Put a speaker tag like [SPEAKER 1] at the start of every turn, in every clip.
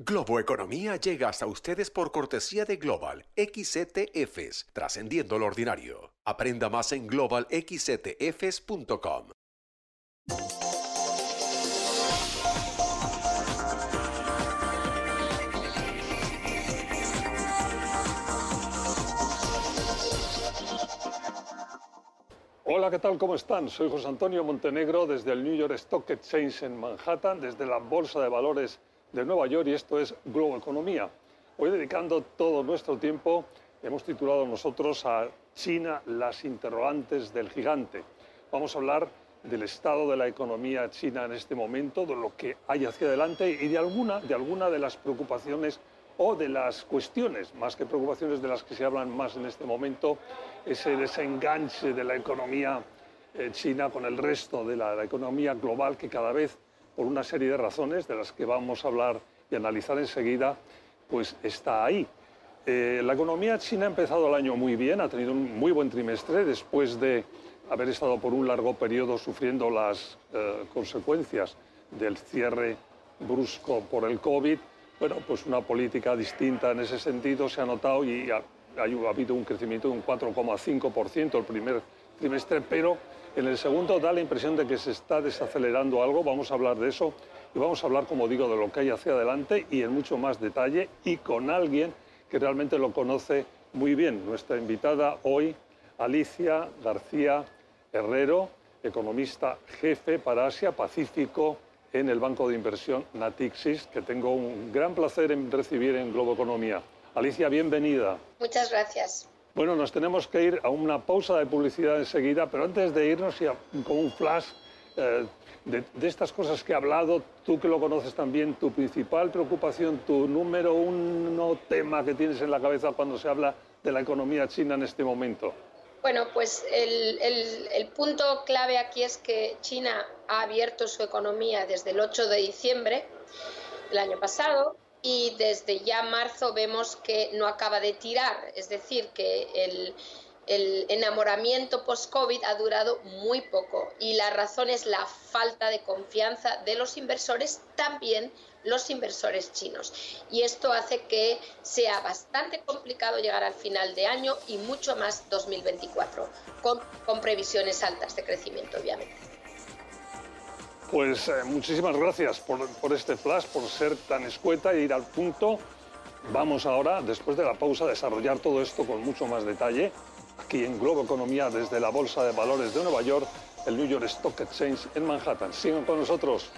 [SPEAKER 1] Globo Economía llega hasta ustedes por cortesía de Global XETFs, trascendiendo lo ordinario. Aprenda más en globalxetfs.com.
[SPEAKER 2] Hola, ¿qué tal? ¿Cómo están? Soy José Antonio Montenegro desde el New York Stock Exchange en Manhattan, desde la Bolsa de Valores de Nueva York y esto es Globo Economía. Hoy dedicando todo nuestro tiempo, hemos titulado nosotros a China las interrogantes del gigante. Vamos a hablar del estado de la economía china en este momento, de lo que hay hacia adelante y de alguna de, alguna de las preocupaciones o de las cuestiones, más que preocupaciones de las que se hablan más en este momento, ese desenganche de la economía eh, china con el resto de la, economía global que cada vez, por una serie de razones de las que vamos a hablar y analizar enseguida, pues está ahí. Eh, la economía china ha empezado el año muy bien, ha tenido un muy buen trimestre después de haber estado por un largo periodo sufriendo las eh, consecuencias del cierre brusco por el COVID bueno, pues una política distinta en ese sentido se ha notado y ha, habido un crecimiento de un 4,5% el primer trimestre, pero en el segundo da la impresión de que se está desacelerando algo. Vamos a hablar de eso y vamos a hablar, como digo, de lo que hay hacia adelante y en mucho más detalle y con alguien que realmente lo conoce muy bien. Nuestra invitada hoy, Alicia García Herrero, economista jefe para Asia Pacífico en el banco de inversión Natixis, que tengo un gran placer en recibir en Globo Economía. Alicia, bienvenida.
[SPEAKER 3] Muchas gracias.
[SPEAKER 2] Bueno, nos tenemos que ir a una pausa de publicidad enseguida, pero antes de irnos, y con un flash eh, de, de, estas cosas que he hablado, tú que lo conoces también, tu principal preocupación, tu número uno tema que tienes en la cabeza cuando se habla de la economía china en este momento.
[SPEAKER 3] Bueno, pues el, punto clave aquí es que China ha abierto su economía desde el 8 de diciembre del año pasado y desde ya marzo vemos que no acaba de tirar, es decir, que el, el enamoramiento post-COVID ha durado muy poco y la razón es la falta de confianza de los inversores, también los inversores chinos. Y esto hace que sea bastante complicado llegar al final de año y mucho más 2024, con, con previsiones altas de crecimiento, obviamente.
[SPEAKER 2] Pues eh, muchísimas gracias por, por este flash, por ser tan escueta e ir al punto. Vamos ahora, después de la pausa, a desarrollar todo esto con mucho más detalle aquí en Globo Economía desde la Bolsa de Valores de Nueva York, el New York Stock Exchange en Manhattan. Sigan con nosotros.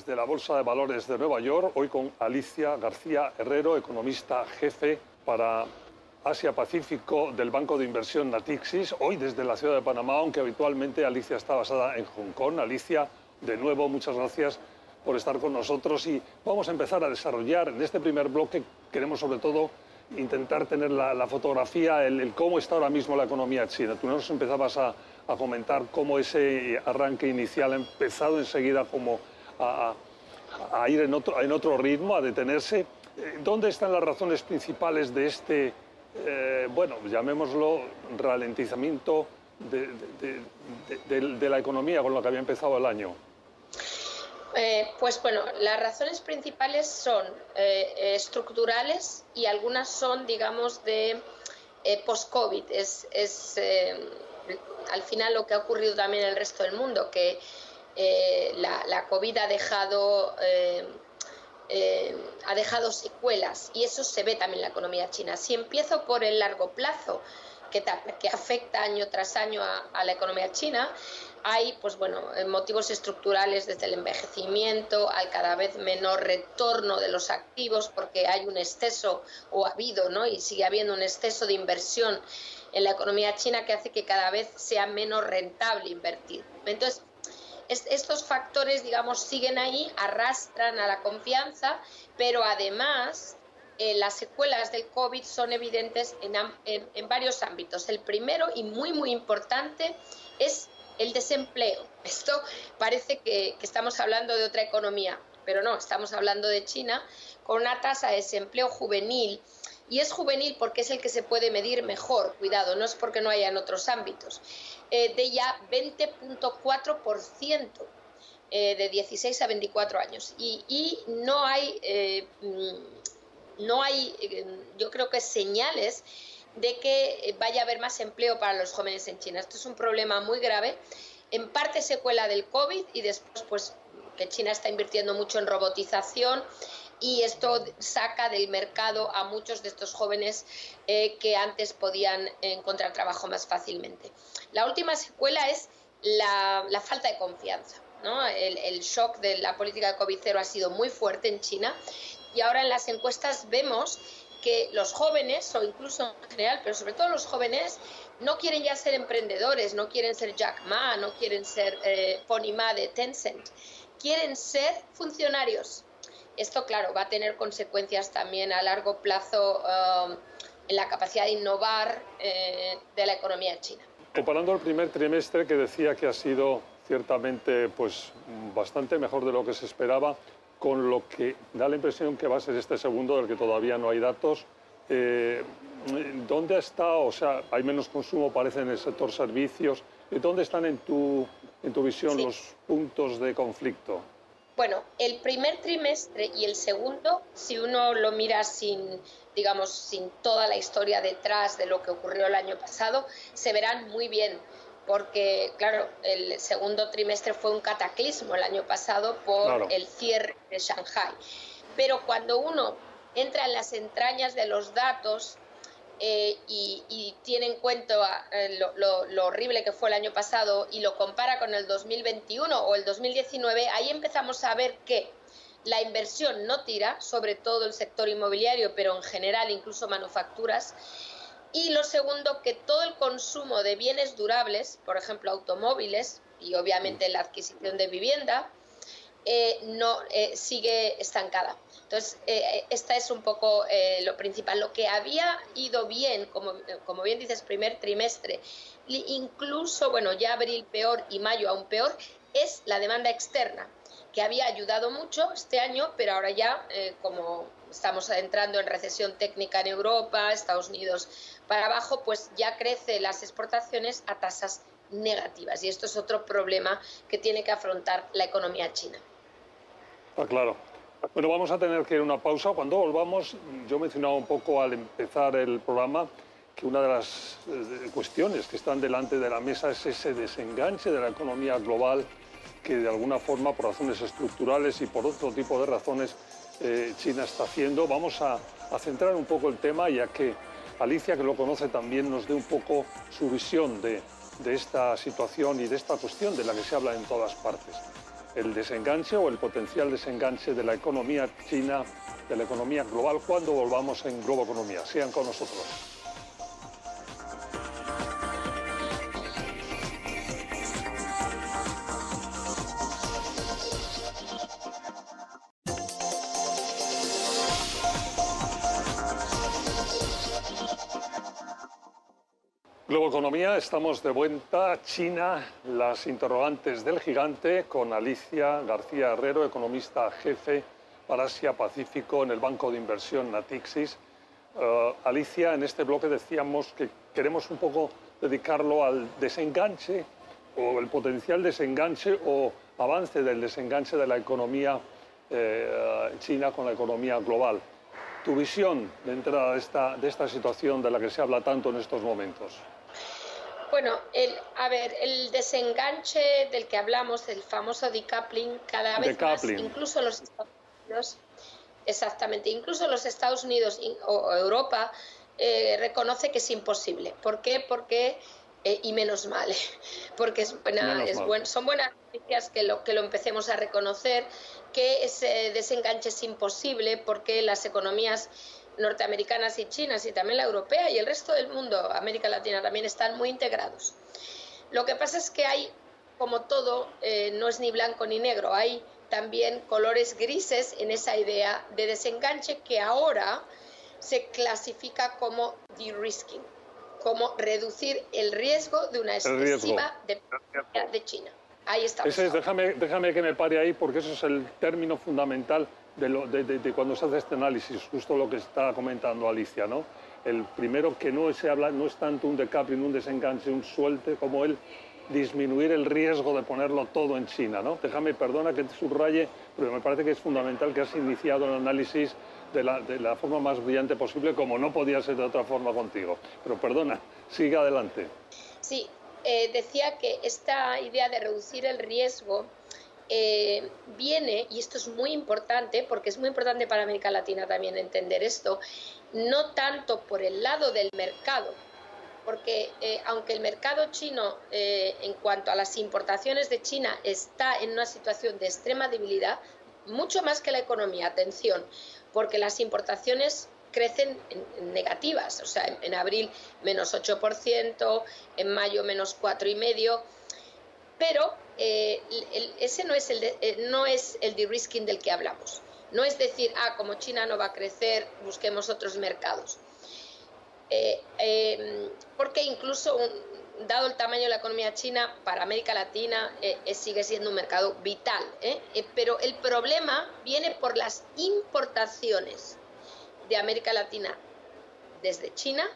[SPEAKER 2] Desde la Bolsa de Valores de Nueva York, hoy con Alicia García Herrero, economista jefe para Asia Pacífico del Banco de Inversión Natixis, hoy desde la ciudad de Panamá, aunque habitualmente Alicia está basada en Hong Kong. Alicia, de nuevo, muchas gracias por estar con nosotros y vamos a empezar a desarrollar en este primer bloque, queremos sobre todo intentar tener la, fotografía, el, cómo está ahora mismo la economía china. Tú nos empezabas a, a comentar cómo ese arranque inicial ha empezado enseguida como a, ir en otro, en otro, ritmo, a detenerse. Eh, ¿Dónde están las razones principales de este, eh, bueno, llamémoslo, ralentizamiento de, la economía con lo que había empezado el año?
[SPEAKER 3] Eh, pues bueno, las razones principales son estructurales y algunas son, digamos, de post-COVID. Es, es al final lo que ha ocurrido también en el resto del mundo, que eh, la, COVID ha dejado, eh, eh, ha dejado secuelas y eso se ve también en la economía china. Si empiezo por el largo plazo, que, afecta año tras año a, la economía china, hay pues bueno, motivos estructurales desde el envejecimiento al cada vez menor retorno de los activos porque hay un exceso o ha habido ¿no? y sigue habiendo un exceso de inversión en la economía china que hace que cada vez sea menos rentable invertir. Entonces, estos factores, digamos, siguen ahí, arrastran a la confianza, pero además eh, las secuelas del COVID son evidentes en, varios ámbitos. El primero y muy, muy importante es el desempleo. Esto parece que, estamos hablando de otra economía, pero no, estamos hablando de China con una tasa de desempleo juvenil. Y es juvenil porque es el que se puede medir mejor, cuidado, no es porque no haya en otros ámbitos, eh, de ya 20.4%. Eh, de 16 a 24 años. Y, no hay, eh, mm, no hay, eh, yo creo que señales de que vaya a haber más empleo para los jóvenes en China. Esto es un problema muy grave, en parte secuela del COVID y después, pues, que China está invirtiendo mucho en robotización y esto saca del mercado a muchos de estos jóvenes que antes podían encontrar trabajo más fácilmente. La última secuela es la falta de confianza. El, shock de la política de COVID cero ha sido muy fuerte en China y ahora en las encuestas vemos que los jóvenes, o incluso en general, pero sobre todo los jóvenes, no quieren ya ser emprendedores, no quieren ser Jack Ma, no quieren ser eh, Pony Ma de Tencent, quieren ser funcionarios. Esto, claro, va a tener consecuencias también a largo plazo um, en la capacidad de innovar eh, de la economía china.
[SPEAKER 2] Comparando el primer trimestre que decía que ha sido ciertamente pues, bastante mejor de lo que se esperaba, con lo que da la impresión que va a ser este segundo del que todavía no hay datos. Eh, ¿Dónde está, o sea, hay menos consumo, parece, en el sector servicios? ¿Dónde están en tu, en tu visión los puntos de conflicto?
[SPEAKER 3] Bueno, el primer trimestre y el segundo, si uno lo mira sin, digamos, sin toda la historia detrás de lo que ocurrió el año pasado, se verán muy bien porque, claro, el segundo trimestre fue un cataclismo el año pasado por el cierre de Shanghai. Pero cuando uno entra en las entrañas de los datos eh, y, tiene en cuenta eh, lo, horrible que fue el año pasado y lo compara con el 2021 o el 2019, ahí empezamos a ver que la inversión no tira, sobre todo el sector inmobiliario, pero en general incluso manufacturas, y lo segundo, que todo el consumo de bienes durables, por ejemplo, automóviles y obviamente la adquisición de vivienda, eh, no eh, sigue estancada. Entonces, eh, esta es un poco lo principal. Lo que había ido bien, como, como bien dices, primer trimestre, incluso, bueno, ya abril peor y mayo aún peor, es la demanda externa, que había ayudado mucho este año, pero ahora ya, como estamos entrando en recesión técnica en Europa, Estados Unidos para abajo, pues ya crecen las exportaciones a tasas negativas. Y esto es otro problema que tiene que afrontar la economía china.
[SPEAKER 2] Ah, claro. Bueno, vamos a tener que ir a una pausa. Cuando volvamos, yo mencionaba un poco al empezar el programa que una de las eh, cuestiones que están delante de la mesa es ese desenganche de la economía global que de alguna forma, por razones estructurales y por otro tipo de razones, eh, China está haciendo. Vamos a, centrar un poco el tema ya que Alicia, que lo conoce también, nos dé un poco su visión de, esta situación y de esta cuestión de la que se habla en todas partes. El desenganche o el potencial desenganche de la economía china, de la economía global, cuando volvamos en Globo Economía. Sean con nosotros. Globo Economía, estamos de vuelta. China, las interrogantes del gigante, con Alicia García Herrero, economista jefe para Asia Pacífico en el Banco de Inversión Natixis. Eh, Alicia, en este bloque decíamos que queremos un poco dedicarlo al desenganche o el potencial desenganche o avance del desenganche de la economía eh, china con la economía global. Tu visión de entrada de esta, de esta situación de la que se habla tanto en estos momentos.
[SPEAKER 3] Bueno, el, a ver, el desenganche del que hablamos, el famoso decoupling, cada vez más, incluso los Estados Unidos, exactamente, incluso los Estados Unidos o Europa eh, reconoce que es imposible. ¿Por qué? Porque eh, y menos mal, porque es es son buenas noticias que lo, que lo empecemos a reconocer, que ese desenganche es imposible porque las economías norteamericanas y chinas y también la europea y el resto del mundo, América Latina también, están muy integrados. Lo que pasa es que hay, como todo, eh, no es ni blanco ni negro, hay también colores grises en esa idea de desenganche que ahora se clasifica como de-risking, como reducir el riesgo de una excesiva dependencia de China. Ahí está.
[SPEAKER 2] déjame, déjame que me pare ahí porque eso es el término fundamental de, lo, de, de, cuando se hace este análisis, justo lo que está comentando Alicia, ¿no? El primero que no, se habla, no es tanto un decoupling, un desenganche, un suelte como el disminuir el riesgo de ponerlo todo en China, ¿no? Déjame, perdona que te subraye, pero me parece que es fundamental que has iniciado el análisis de la, de la forma más brillante posible, como no podía ser de otra forma contigo. Pero perdona, sigue adelante.
[SPEAKER 3] Sí, eh, decía que esta idea de reducir el riesgo eh, viene, y esto es muy importante, porque es muy importante para América Latina también entender esto, no tanto por el lado del mercado, porque eh, aunque el mercado chino en cuanto a las importaciones de China está en una situación de extrema debilidad, mucho más que la economía, atención, porque las importaciones crecen en, negativas, o sea, en, abril menos 8%, en mayo menos 4,5%, pero eh, ese no es el de, eh, no es el de-risking del que hablamos. No es decir, ah, como China no va a crecer, busquemos otros mercados. Eh, em, porque incluso, dado el tamaño de la economía china, para América Latina sigue siendo un mercado vital. pero el problema viene por las importaciones de América Latina desde China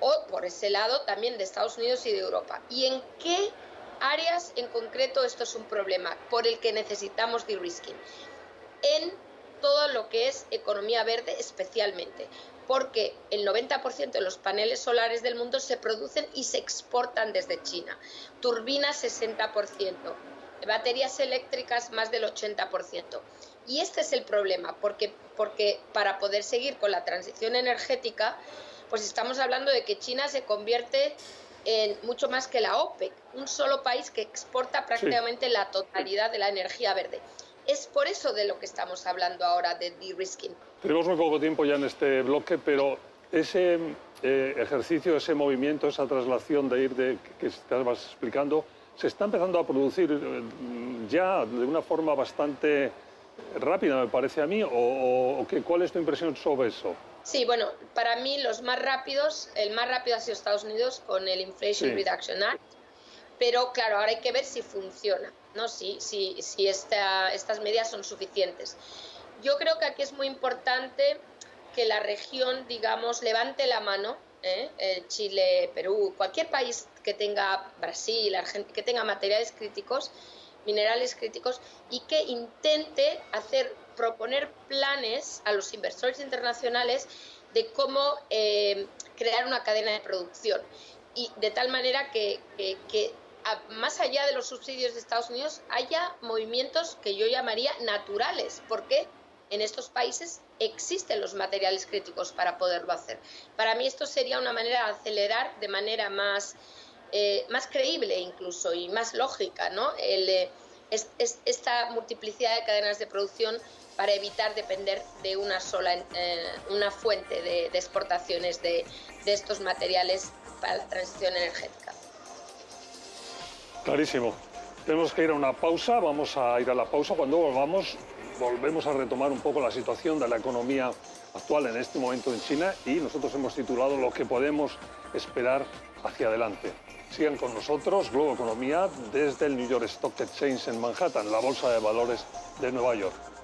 [SPEAKER 3] o por ese lado también de Estados Unidos y de Europa. ¿Y en qué áreas en concreto esto es un problema por el que necesitamos de-risking? En todo lo que es economía verde especialmente, porque el 90% de los paneles solares del mundo se producen y se exportan desde China, turbinas 60%, baterías eléctricas más del 80%. Y este es el problema, porque, para poder seguir con la transición energética, pues estamos hablando de que China se convierte en mucho más que la OPEC, un solo país que exporta prácticamente la totalidad de la energía verde. Es por eso de lo que estamos hablando ahora de de-risking.
[SPEAKER 2] Tenemos muy poco tiempo ya en este bloque, pero ese eh, ejercicio, ese movimiento, esa traslación de ir de que estabas explicando, se está empezando a producir eh, ya de una forma bastante rápida, me parece a mí, o, ¿cuál es tu impresión sobre eso?
[SPEAKER 3] Sí, bueno, para mí los más rápidos, el más rápido ha sido Estados Unidos con el Inflation Reduction Act, pero claro, ahora hay que ver si funciona, ¿no? si, si, si estas medidas son suficientes. Yo creo que aquí es muy importante que la región, digamos, levante la mano, ¿eh? Eh, Chile, Perú, cualquier país que tenga Brasil, Argentina, que tenga materiales críticos, minerales críticos y que intente hacer proponer planes a los inversores internacionales de cómo eh, crear una cadena de producción y de tal manera que, más allá de los subsidios de Estados Unidos haya movimientos que yo llamaría naturales, porque en estos países existen los materiales críticos para poderlo hacer. Para mí esto sería una manera de acelerar de manera más eh, más creíble incluso y más lógica, ¿no? Eh, esta multiplicidad de cadenas de producción para evitar depender de una sola eh, una fuente de, exportaciones de, estos materiales para la transición energética.
[SPEAKER 2] Clarísimo. Tenemos que ir a una pausa, vamos a ir a la pausa. Cuando volvamos, volvemos a retomar un poco la situación de la economía actual en este momento en China y nosotros hemos titulado Lo que podemos esperar hacia adelante. Sigan con nosotros, Globo Economía, desde el New York Stock Exchange en Manhattan, la bolsa de valores de Nueva York.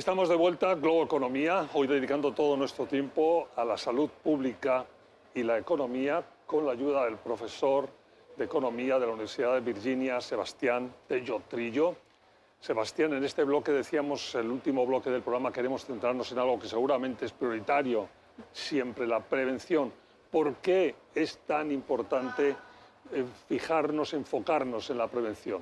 [SPEAKER 2] Estamos de vuelta, Globo Economía, hoy dedicando todo nuestro tiempo a la salud pública y la economía con la ayuda del profesor de Economía de la Universidad de Virginia, Sebastián Tello Trillo. Sebastián, en este bloque decíamos, el último bloque del programa, queremos centrarnos en algo que seguramente es prioritario, siempre la prevención. ¿Por qué es tan importante eh, fijarnos, enfocarnos en la prevención?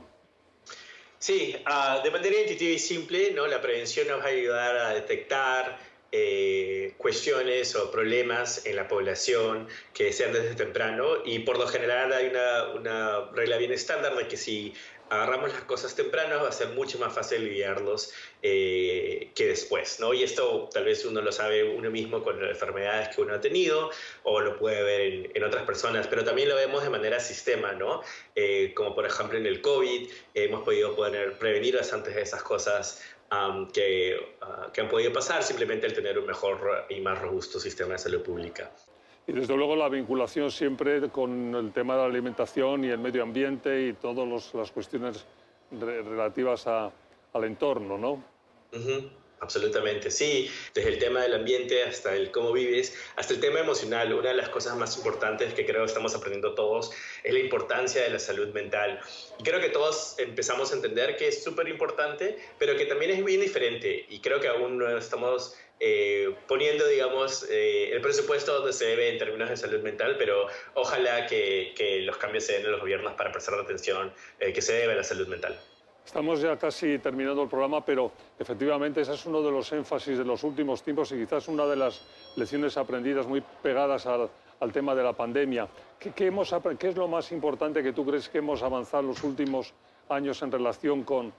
[SPEAKER 4] Sí, uh, de manera intuitiva y simple, ¿no? la prevención nos va a ayudar a detectar, eh, cuestiones o problemas en la población que sean desde temprano y por lo general hay una, una regla bien estándar de que si agarramos las cosas temprano va a ser mucho más fácil lidiarlos eh, que después, ¿no? Y esto tal vez uno lo sabe uno mismo con las enfermedades que uno ha tenido o lo puede ver en, otras personas, pero también lo vemos de manera sistema, ¿no? Eh, como por ejemplo en el COVID hemos podido poder prevenir antes de esas cosas que, ah, que han podido pasar simplemente al tener un mejor y más robusto sistema de salud pública.
[SPEAKER 2] Y desde luego la vinculación siempre con el tema de la alimentación y el medio ambiente y todas las cuestiones relativas al entorno, ¿no?
[SPEAKER 4] Absolutamente, sí. Desde el tema del ambiente hasta el cómo vives, hasta el tema emocional. Una de las cosas más importantes que creo estamos aprendiendo todos es la importancia de la salud mental. Y creo que todos empezamos a entender que es súper importante, pero que también es bien diferente. Y creo que aún no estamos eh, poniendo, digamos, eh, el presupuesto donde se debe en términos de salud mental, pero ojalá que, que los cambios se den en los gobiernos para prestar atención eh, que se debe a la salud mental.
[SPEAKER 2] Estamos ya casi terminando el programa, pero efectivamente ese es uno de los énfasis de los últimos tiempos y quizás una de las lecciones aprendidas muy pegadas al, al tema de la pandemia. ¿Qué, qué, hemos, ¿Qué, es lo más importante que tú crees que hemos avanzado los últimos años en relación con,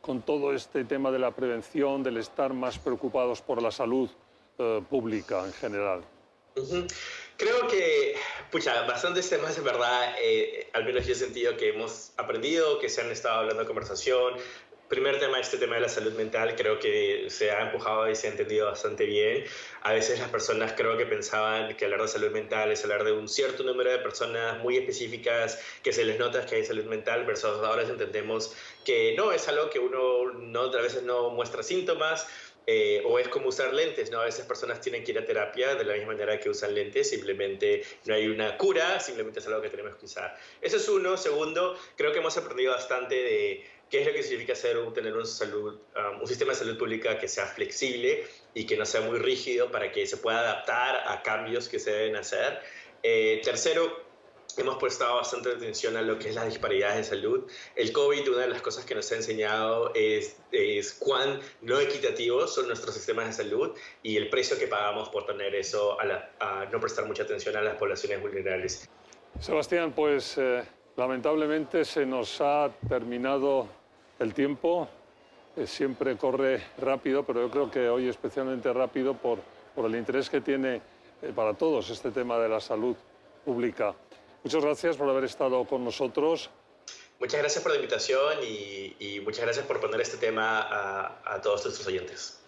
[SPEAKER 2] con todo este tema de la prevención, del estar más preocupados por la salud eh, pública en general?
[SPEAKER 4] Creo que, pucha, bastantes temas de verdad, eh, al menos yo he sentido que hemos aprendido, que se han estado hablando de conversación. Primer tema, este tema de la salud mental, creo que se ha empujado y se ha entendido bastante bien. A veces las personas creo que pensaban que hablar de salud mental es hablar de un cierto número de personas muy específicas que se les nota que hay salud mental, versus ahora entendemos que no, es algo que uno no, a veces no muestra síntomas, eh, o es como usar lentes, ¿no? A veces personas tienen que ir a terapia de la misma manera que usan lentes, simplemente no hay una cura, simplemente es algo que tenemos que usar. Eso es uno. Segundo, creo que hemos aprendido bastante de qué es lo que significa ser, tener um, un sistema de salud pública que sea flexible y que no sea muy rígido para que se pueda adaptar a cambios que se deben hacer. Eh, tercero, hemos prestado bastante atención a lo que es las disparidades de salud. El COVID, una de las cosas que nos ha enseñado es, es cuán no equitativos son nuestros sistemas de salud y el precio que pagamos por tener eso, a, la, a no prestar mucha atención a las poblaciones vulnerables.
[SPEAKER 2] Sebastián, pues eh, lamentablemente se nos ha terminado el tiempo. Eh, siempre corre rápido, pero yo creo que hoy especialmente rápido por, por el interés que tiene eh, para todos este tema de la salud pública. Muchas gracias por haber estado con nosotros.
[SPEAKER 4] Muchas gracias por la invitación y, y muchas gracias por poner este tema a, a, todos nuestros oyentes.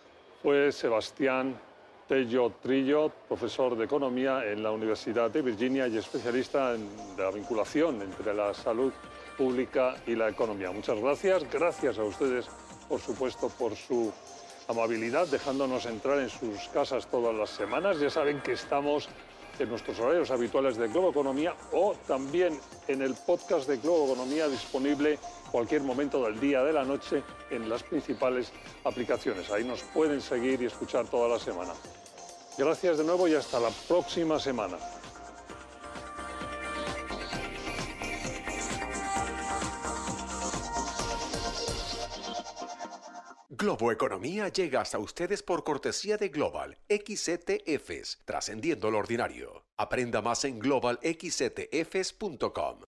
[SPEAKER 2] Fue Sebastián Tello Trillo, profesor de Economía en la Universidad de Virginia y especialista en la vinculación entre la salud pública y la economía. Muchas gracias. Gracias a ustedes, por supuesto, por su amabilidad, dejándonos entrar en sus casas todas las semanas. Ya saben que estamos en nuestros horarios habituales de Globo Economía o también en el podcast de Globo Economía disponible cualquier momento del día, de la noche, en las principales aplicaciones. Ahí nos pueden seguir y escuchar toda la semana. Gracias de nuevo y hasta la próxima semana.
[SPEAKER 1] Globo Economía llega hasta ustedes por cortesía de Global XETFs, trascendiendo lo ordinario. Aprenda más en globalxetfs.com.